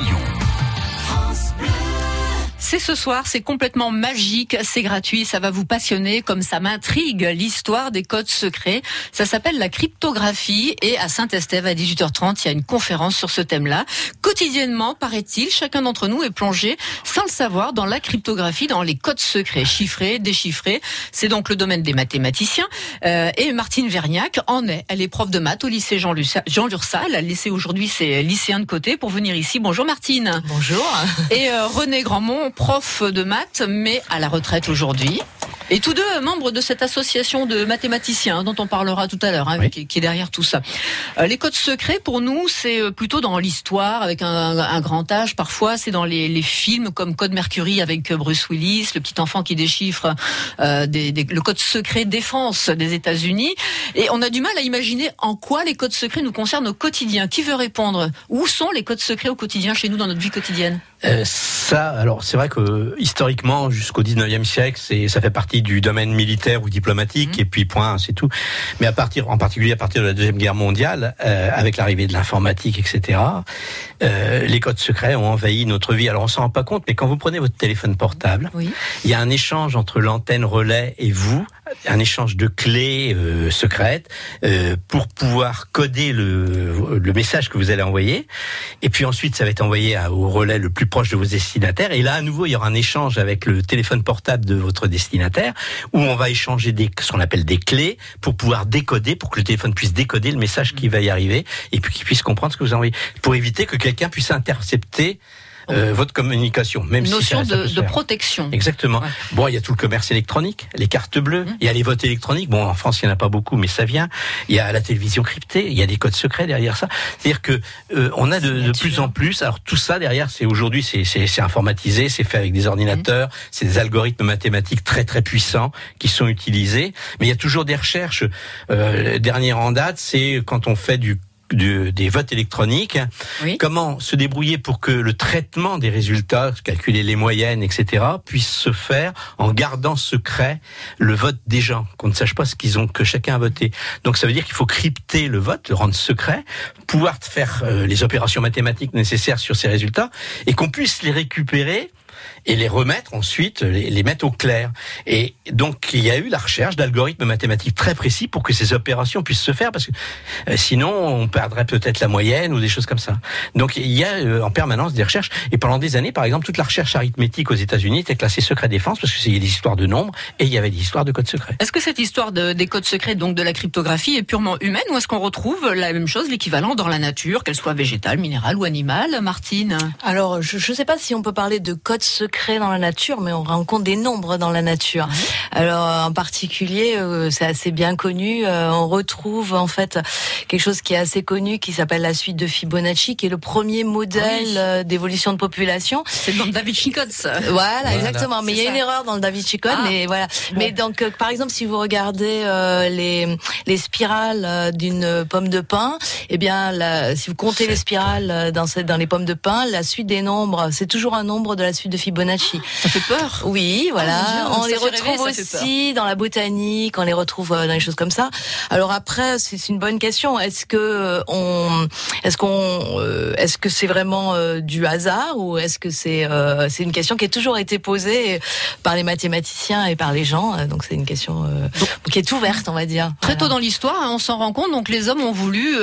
Roussillon. C'est ce soir, c'est complètement magique, c'est gratuit, ça va vous passionner comme ça m'intrigue l'histoire des codes secrets. Ça s'appelle la cryptographie et à Saint-Estève à 18h30, il y a une conférence sur ce thème-là. Quotidiennement, paraît-il, chacun d'entre nous est plongé sans le savoir dans la cryptographie, dans les codes secrets chiffrés, déchiffrés. C'est donc le domaine des mathématiciens. Euh, et Martine Vergnac en est. Elle est prof de maths au lycée Jean, Jean Lursal. Le lycée aujourd'hui, c'est lycéen de côté pour venir ici. Bonjour Martine. Bonjour. Et euh, René Grandmont, prof de maths, mais à la retraite aujourd'hui. Et tous deux membres de cette association de mathématiciens dont on parlera tout à l'heure, hein, qui, qui, est derrière tout ça. Euh, les codes secrets, pour nous, c'est euh, plutôt dans l'histoire, avec un, un, grand âge. Parfois, c'est dans les, les, films comme Code Mercury avec euh, Bruce Willis, le petit enfant qui déchiffre euh, des, des, le code secret défense des États-Unis. Et on a du mal à imaginer en quoi les codes secrets nous concernent au quotidien. Qui veut répondre? Où sont les codes secrets au quotidien chez nous dans notre vie quotidienne? Euh, Ça, alors c'est vrai que historiquement, jusqu'au 19e siècle, c'est ça fait partie du domaine militaire ou diplomatique, mmh. et puis point, c'est tout. Mais à partir, en particulier à partir de la deuxième guerre mondiale, euh, avec l'arrivée de l'informatique, etc., euh, les codes secrets ont envahi notre vie. Alors on s'en rend pas compte, mais quand vous prenez votre téléphone portable, oui. il y a un échange entre l'antenne relais et vous, un échange de clés euh, secrètes euh, pour pouvoir coder le, le message que vous allez envoyer. Et puis ensuite, ça va être envoyé au relais le plus proche de vos destinataires. Et là, à nouveau, il y aura un échange avec le téléphone portable de votre destinataire où on va échanger des, ce qu'on appelle des clés pour pouvoir décoder, pour que le téléphone puisse décoder le message qui va y arriver et puis qu'il puisse comprendre ce que vous envoyez, pour éviter que quelqu'un puisse intercepter euh, votre communication, même Une notion si de, de, protection. Exactement. Ouais. Bon, il y a tout le commerce électronique, les cartes bleues, mmh. il y a les votes électroniques. Bon, en France, il n'y en a pas beaucoup, mais ça vient. Il y a la télévision cryptée, il y a des codes secrets derrière ça. C'est-à-dire que euh, on a de, de, plus en plus. Alors tout ça derrière, c'est aujourd'hui, c'est informatisé, c'est fait avec des ordinateurs, mmh. c'est des algorithmes mathématiques très très puissants qui sont utilisés. Mais il y a toujours des recherches. Euh, dernière en date, c'est quand on fait du du, des votes électroniques. Oui. Comment se débrouiller pour que le traitement des résultats, calculer les moyennes, etc., puisse se faire en gardant secret le vote des gens, qu'on ne sache pas ce qu'ils ont, que chacun a voté. Donc ça veut dire qu'il faut crypter le vote, le rendre secret, pouvoir faire euh, les opérations mathématiques nécessaires sur ces résultats et qu'on puisse les récupérer et les remettre ensuite, les, les, mettre au clair. Et donc il y a eu la recherche d'algorithmes mathématiques très précis pour que ces opérations puissent se faire, parce que euh, sinon on perdrait peut-être la moyenne ou des choses comme ça. Donc il y a euh, en permanence des recherches. Et pendant des années, par exemple, toute la recherche arithmétique aux États-Unis était classée secret défense parce qu'il y a des histoires de nombres et il y avait des histoires de codes secrets. Est-ce que cette histoire de, des codes secrets, donc de la cryptographie, est purement humaine ou est-ce qu'on retrouve la même chose, l'équivalent dans la nature, qu'elle soit végétale, minérale ou animale, Martine? Alors je ne sais pas si on peut parler de codes secrets dans la nature, mais on rencontre des nombres dans la nature. Mmh. Alors en particulier, euh, c'est assez bien connu, euh, on retrouve en fait quelque chose qui est assez connu, qui s'appelle la suite de Fibonacci, qui est le premier modèle oui. euh, d'évolution de population. C'est dans le Da Vinci Code, ça. Voilà, voilà. exactement. Mais il y a ça. une erreur dans le Da Vinci Code, ah. mais voilà. Bon. Mais donc, euh, par exemple, si vous regardez euh, les les spirales d'une pomme de pain, eh bien, la, si vous comptez les spirales dans cette, dans les pommes de pain, la suite des nombres, c'est toujours un nombre de la suite de Fibonacci. Ça fait peur. Oui, voilà. Oh, on les retrouve rêver, aussi dans la botanique, on les retrouve dans les choses comme ça. Alors après, c'est une bonne question. Est-ce que on, est-ce qu'on, euh, est-ce que c'est vraiment euh, du hasard ou est-ce que c'est, euh, c'est une question qui a toujours été posée par les mathématiciens et par les gens. Donc c'est une question qui est ouverte, on va dire. Très voilà. tôt dans l'histoire, hein, on s'en rend compte. Donc les hommes ont voulu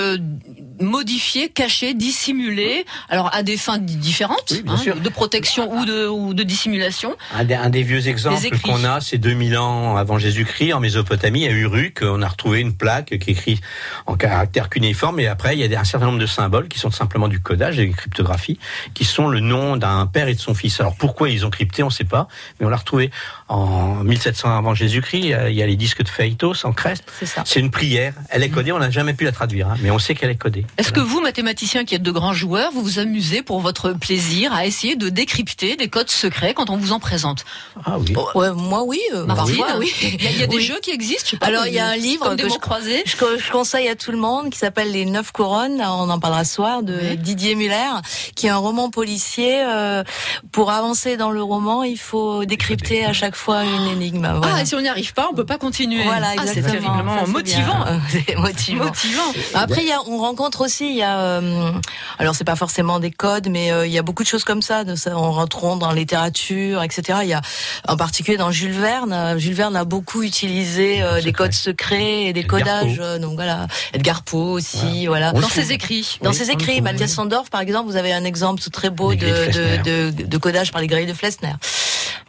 modifier, cacher, dissimuler, alors à des fins différentes, oui, hein, de protection ou de, ou de dissimulation. Un des, un des vieux exemples qu'on a, c'est 2000 ans avant Jésus-Christ, en Mésopotamie, à Uruk, on a retrouvé une plaque qui écrit en caractère cunéiforme, et après, il y a un certain nombre de symboles qui sont simplement du codage et des cryptographies, qui sont le nom d'un père et de son fils. Alors pourquoi ils ont crypté, on ne sait pas, mais on l'a retrouvé en 1700 avant Jésus-Christ, il y a les disques de Phaétos en Crète. C'est une prière, elle est codée, on n'a jamais pu la traduire, hein, mais on sait qu'elle est codée. Est-ce voilà. que vous, mathématiciens qui êtes de grands joueurs, vous vous amusez pour votre plaisir à essayer de décrypter des codes secrets quand on vous en présente Ah oui. Oh, ouais, moi oui. Euh, parfois, oui. Il y a, il y a des oui. jeux qui existent. Pas, Alors il y a un livre que je, croisés. Je, je, conseille à tout le monde qui s'appelle Les Neuf Couronnes. On en parlera ce soir de oui. Didier Muller, qui est un roman policier. Euh, pour avancer dans le roman, il faut décrypter à chaque fois une énigme. Voilà. Ah, et si on n'y arrive pas, on peut pas continuer. Voilà, ah, c'est terriblement motivant. C'est motivant. motivant. Après, il y a, on rencontre aussi. Il y a, euh, alors c'est pas forcément des codes, mais euh, il y a beaucoup de choses comme ça. De ça on rentrons dans la littérature, etc. Il y a, en particulier dans Jules Verne. Jules Verne a beaucoup utilisé des codes secrets et des codages. donc voilà, Edgar Poe aussi, voilà. Dans ses écrits. Dans ses écrits, Mathias Sandorf, par exemple, vous avez un exemple très beau de, de, de, de, codage par les grilles de Flessner.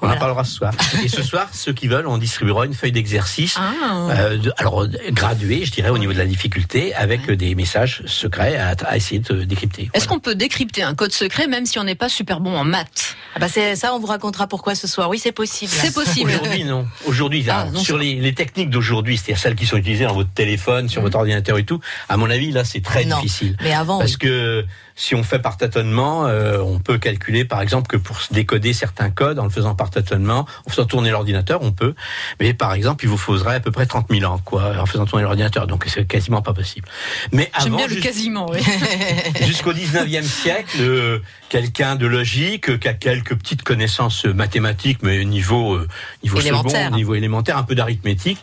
On en parlera ce soir. Et ce soir, ceux qui veulent, on distribuera une feuille d'exercice, ah. euh, alors graduée, je dirais, au niveau de la difficulté, avec des messages secrets à, à essayer de décrypter. Est-ce qu'on peut décrypter un code secret même si on n'est pas super bon en maths? Ah bah c'est ça, on vous racontera pourquoi ce soir. Oui, c'est possible. C'est possible. Aujourd'hui, non. Aujourd'hui, ah, sur les, les, techniques d'aujourd'hui, c'est-à-dire celles qui sont utilisées dans votre téléphone, sur mmh. votre ordinateur et tout, à mon avis, là, c'est très difficile. Mais avant, parce que si on fait par tâtonnement, euh, on peut calculer par exemple que pour décoder certains codes en le faisant par tâtonnement, en faisant tourner l'ordinateur, on peut. Mais par exemple, il vous faudrait à peu près 30 000 ans quoi, en faisant tourner l'ordinateur. Donc c'est quasiment pas possible. Mais avant, bien le quasiment, oui. jusqu'au 19e siècle, euh, quelqu'un de logique, qui a quelques petites connaissances mathématiques, mais niveau, euh, niveau second, niveau élémentaire, un peu d'arithmétique,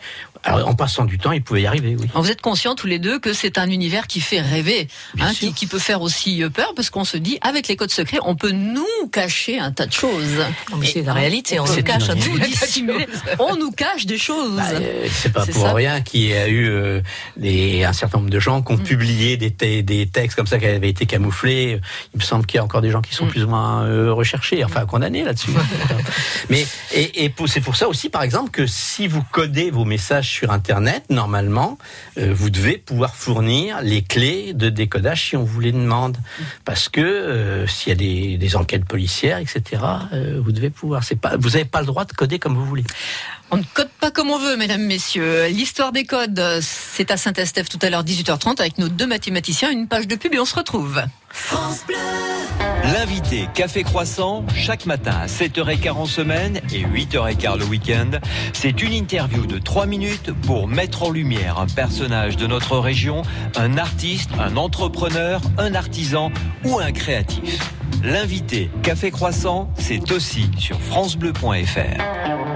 alors, en passant du temps, il pouvait y arriver, oui. vous êtes conscients tous les deux que c'est un univers qui fait rêver, hein, qui, qui, peut faire aussi euh, peur, parce qu'on se dit, avec les codes secrets, on peut nous cacher un tas de choses. c'est la réalité, on, nous cache un On nous cache des choses. Bah, euh, c'est pas pour rien qu'il y a eu euh, des, un certain nombre de gens qui ont mm. publié des, des textes comme ça qui avaient été camouflés. Il me semble qu'il y a encore des gens qui sont mm. plus ou moins recherchés, enfin condamnés là-dessus. Mais et, et c'est pour ça aussi, par exemple, que si vous codez vos messages sur Internet, normalement, euh, vous devez pouvoir fournir les clés de décodage si on vous les demande. Parce que euh, s'il y a des, enquêtes policières, etc., euh, vous devez pouvoir. C'est pas, vous n'avez pas le droit de coder comme vous voulez. On ne code pas comme on veut, mesdames, messieurs. L'histoire des codes, c'est à Saint-Estèphe tout à l'heure, 18h30, avec nos deux mathématiciens, une page de pub et on se retrouve. France Bleu L'invité Café Croissant, chaque matin à 7h15 en semaine et 8h15 le week-end, c'est une interview de 3 minutes pour mettre en lumière un personnage de notre région, un artiste, un entrepreneur, un artisan ou un créatif. L'invité Café Croissant, c'est aussi sur francebleu.fr.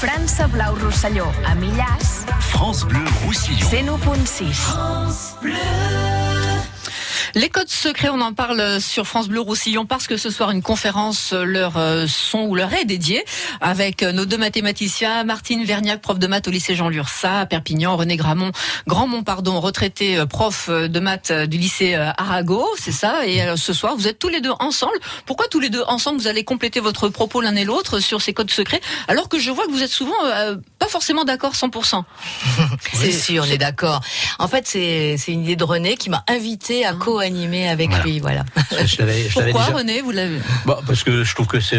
France Blau Rosselló, a Millàs. France Bleu Roussillon. 101.6. France Bleu. Les codes secrets, on en parle sur France Bleu Roussillon parce que ce soir une conférence leur euh, sont ou leur est dédiée avec euh, nos deux mathématiciens, Martine Verniac, prof de maths au lycée Jean Lursa à Perpignan, René Gramont, Grandmont pardon, retraité euh, prof de maths du lycée Arago, c'est ça? Et ce soir, vous êtes tous les deux ensemble. Pourquoi tous les deux ensemble vous allez compléter votre propos l'un et l'autre sur ces codes secrets alors que je vois que vous êtes souvent pas forcément d'accord 100%. c'est sûr, on est d'accord. En fait, c'est une idée de René qui m'a invité à co animé avec lui, voilà. Pourquoi René, vous l'avez bon, Parce que je trouve que c'est.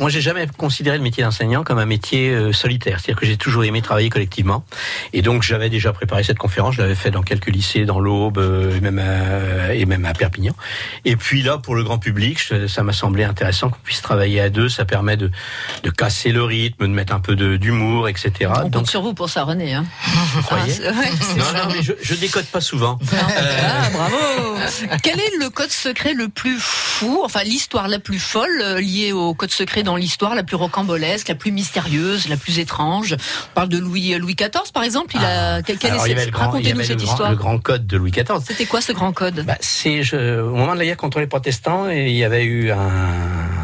Moi, j'ai jamais considéré le métier d'enseignant comme un métier euh, solitaire. C'est-à-dire que j'ai toujours aimé travailler collectivement. Et donc, j'avais déjà préparé cette conférence. Je l'avais fait dans quelques lycées, dans l'Aube, euh, et même à, et même à Perpignan. Et puis là, pour le grand public, ça m'a semblé intéressant qu'on puisse travailler à deux. Ça permet de, de casser le rythme, de mettre un peu d'humour, etc. On compte sur vous pour ça, René. Hein. Vous croyez ah, Non, non, mais je, je décode pas souvent. Ah, bravo Quel est le code secret le plus fou, enfin l'histoire la plus folle euh, liée au code secret dans l'histoire, la plus rocambolesque, la plus mystérieuse, la plus étrange? On parle de Louis euh, Louis XIV par exemple. Il a ah. quel, est Racontez-nous cette histoire. le grand code de Louis XIV. C'était quoi ce grand code? Bah, C'est au moment de la guerre contre les protestants, il y avait eu un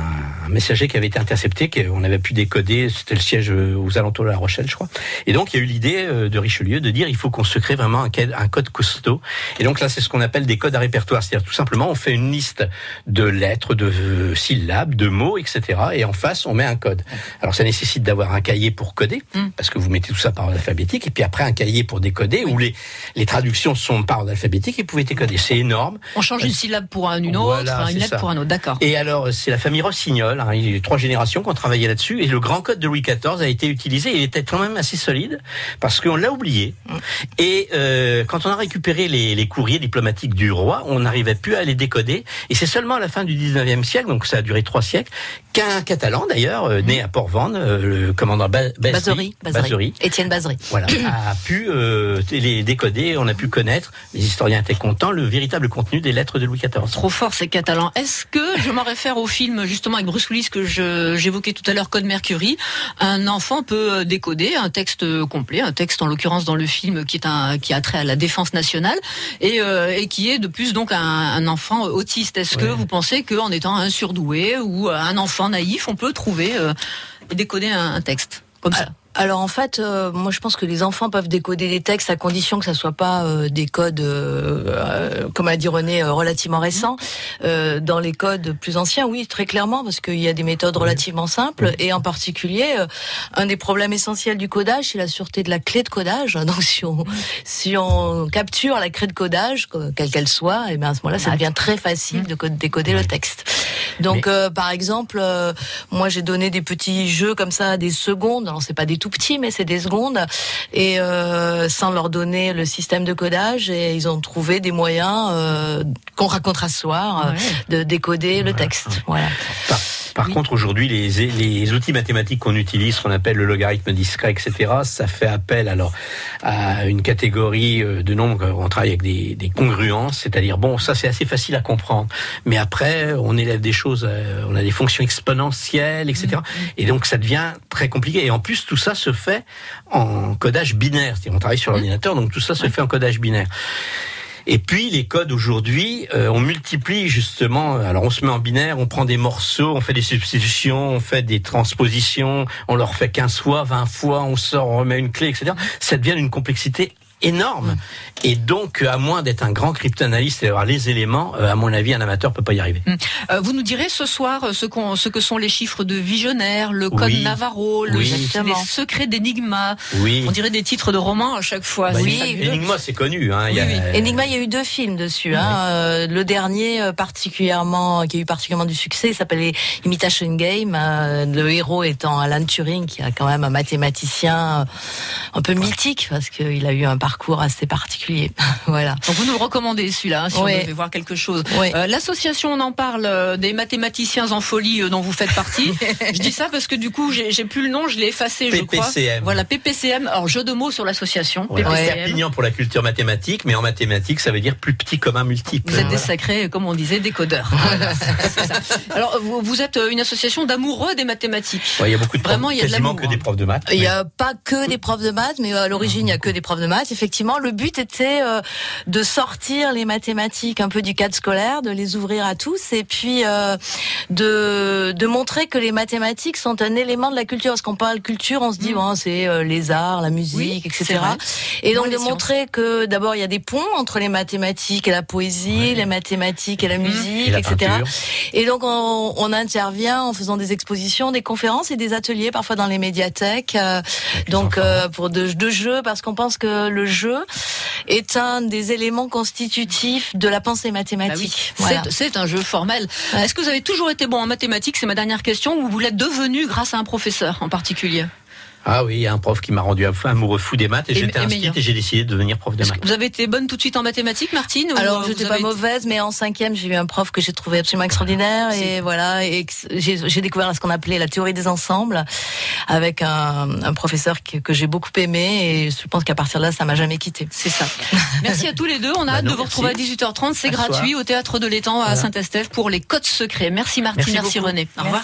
un messager qui avait été intercepté, qu'on avait pu décoder, c'était le siège euh, aux alentours de La Rochelle, je crois. Et donc, il y a eu l'idée euh, de Richelieu de dire il faut qu'on se crée vraiment un, code costaud. Et donc là, c'est ce qu'on appelle des codes à répertoire. C'est-à-dire tout simplement, on fait une liste de lettres, de euh, syllabes, de mots, etc. Et en face, on met un code. Alors, ça nécessite d'avoir un cahier pour coder, mm. parce que vous mettez tout ça par ordre alphabétique, et puis après un cahier pour décoder, où les, les traductions sont par ordre alphabétique, et vous pouvez décoder. C'est énorme. On change une syllabe pour une autre, une lettre pour un autre, d'accord. Et alors, c'est la famille Rossignol Hein. Il y a eu trois générations qui ont travaillé là-dessus et le grand code de Louis XIV a été utilisé. Il était quand même assez solide parce qu'on l'a oublié. Et euh, quand on a récupéré les, les courriers diplomatiques du roi, on n'arrivait plus à les décoder. Et c'est seulement à la fin du 19e siècle, donc ça a duré trois siècles, qu'un Catalan d'ailleurs, euh, né à Port-Vendre, euh, le commandant ba Étienne voilà, a pu euh, les décoder. On a pu connaître, les historiens étaient contents, le véritable contenu des lettres de Louis XIV. Trop fort ces Catalans. Est-ce que je m'en réfère au film justement avec Bruce Willis que j'évoquais tout à l'heure, Code Mercury, un enfant peut décoder un texte complet, un texte en l'occurrence dans le film qui est un qui a trait à la défense nationale et, et qui est de plus donc un, un enfant autiste. Est-ce que vous pensez qu'en étant un surdoué ou un enfant naïf, on peut trouver euh, et décoder un, texte comme ça? Alors en fait, euh, moi je pense que les enfants peuvent décoder des textes à condition que ça soit pas euh, des codes, euh, comme a dit René, relativement récents. dans les codes plus anciens, oui, très clairement, parce qu'il y a des méthodes relativement simples. Et en particulier, un des problèmes essentiels du codage, c'est la sûreté de la clé de codage. Donc si on si on capture la clé de codage, quelle qu'elle soit, et eh bien à ce moment-là, ça devient très facile de décoder le texte. Donc par exemple, moi j'ai donné des petits jeux comme ça, des secondes. Alors c'est pas des tout petits, mais c'est des secondes, et euh, sans leur donner le système de codage, et ils ont trouvé des moyens euh, qu'on racontera ce soir euh, de décoder le texte. Voilà. Par contre, aujourd'hui, les, les, outils mathématiques qu'on utilise, qu'on appelle le logarithme discret, etc., ça fait appel alors à une catégorie euh, de nombres. On travaille avec des, des congruences, c'est-à-dire bon, ça c'est assez facile à comprendre. Mais après, on élève des choses, euh, on a des fonctions exponentielles, etc. Mm, mm. Et donc ça devient très compliqué. Et en plus, tout ça se fait en codage binaire. C'est-à-dire, on travaille sur l'ordinateur, donc tout ça se fait en codage binaire. Et puis les codes aujourd'hui, euh, on multiplie justement. Alors on se met en binaire, on prend des morceaux, on fait des substitutions, on fait des transpositions, on leur fait 15 fois, 20 fois, on sort, on remet une clé, etc. Ça devient une complexité énorme. Et donc, à moins d'être un grand cryptanalyste et d'avoir les éléments, euh, à mon avis, un amateur peut pas y arriver. Hum. Euh, vous nous direz ce soir ce, ce, que sont les chiffres de Visionnaire, le code Navarro, le, les secrets d'Enigma. Oui. On dirait des titres de romans à chaque fois. Bah, oui. Enigma, c'est connu. Hein. Il y a... Enigma, il y a eu deux films dessus. Hein. Euh, le dernier, particulièrement, qui a eu particulièrement du succès, s'appelait Imitation Game. le héros étant Alan Turing, qui est quand même un mathématicien un peu mythique parce qu'il a eu un parcours assez particulier. voilà. Donc vous nous recommandez celui-là, hein, si on devait voir quelque chose. Euh, l'association, on en parle, euh, des mathématiciens en folie euh, dont vous faites partie. je dis ça parce que du coup, j'ai plus le nom, je l'ai effacé, je crois. Voilà, PPCM. Alors, jeu de mots sur l'association. Voilà. PPCM. pour la culture mathématique, mais en mathématiques, ça veut dire plus petit commun multiple. Vous êtes des sacrés, comme on disait, décodeurs. Alors, vous, vous, êtes une association d'amoureux des mathématiques. il y a beaucoup de Vraiment, il y a quasiment que des hein. profs de maths. Il n'y a pas que des profs de maths, mais à l'origine, il n'y a que des profs de maths effectivement, le but était euh, de sortir les mathématiques un peu du cadre scolaire, de les ouvrir à tous, et puis euh, de, de montrer que les mathématiques sont un élément de la culture. Parce qu'on parle culture, on se dit, mm. bon, c'est euh, les arts, la musique, etc. Et donc de montrer que d'abord, il y a des ponts entre les mathématiques et la poésie, les mathématiques et la mm. musique, etc. Et donc on, on, intervient en faisant des expositions, des conférences et des ateliers, parfois dans les médiathèques. donc pour de, de jeux, parce qu'on pense que le jeu est un des éléments constitutifs de la pensée mathématique. Ah c'est un jeu formel. Est-ce que vous avez toujours été bon en mathématiques C'est ma dernière question. Ou vous l'êtes devenu grâce à un professeur en particulier ah oui, il y a un prof qui m'a rendu amoureux fou des maths et, j'étais inscrite et j'ai décidé de devenir prof de maths. Vous avez été bonne tout de suite en mathématiques, Martine Alors, je n'étais pas mauvaise, mais en cinquième, j'ai eu un prof que j'ai trouvé absolument extraordinaire et voilà, et j'ai découvert ce qu'on appelait la théorie des ensembles avec un, un professeur que, que j'ai beaucoup aimé et je pense qu'à partir de là, ça m'a jamais quitté. C'est ça. merci à tous les deux. On a bah hâte de vous retrouver à 18h30. C'est gratuit au théâtre de l'étang à Saint-Estèphe pour les codes secrets. Merci Martine, merci, merci René. Au revoir.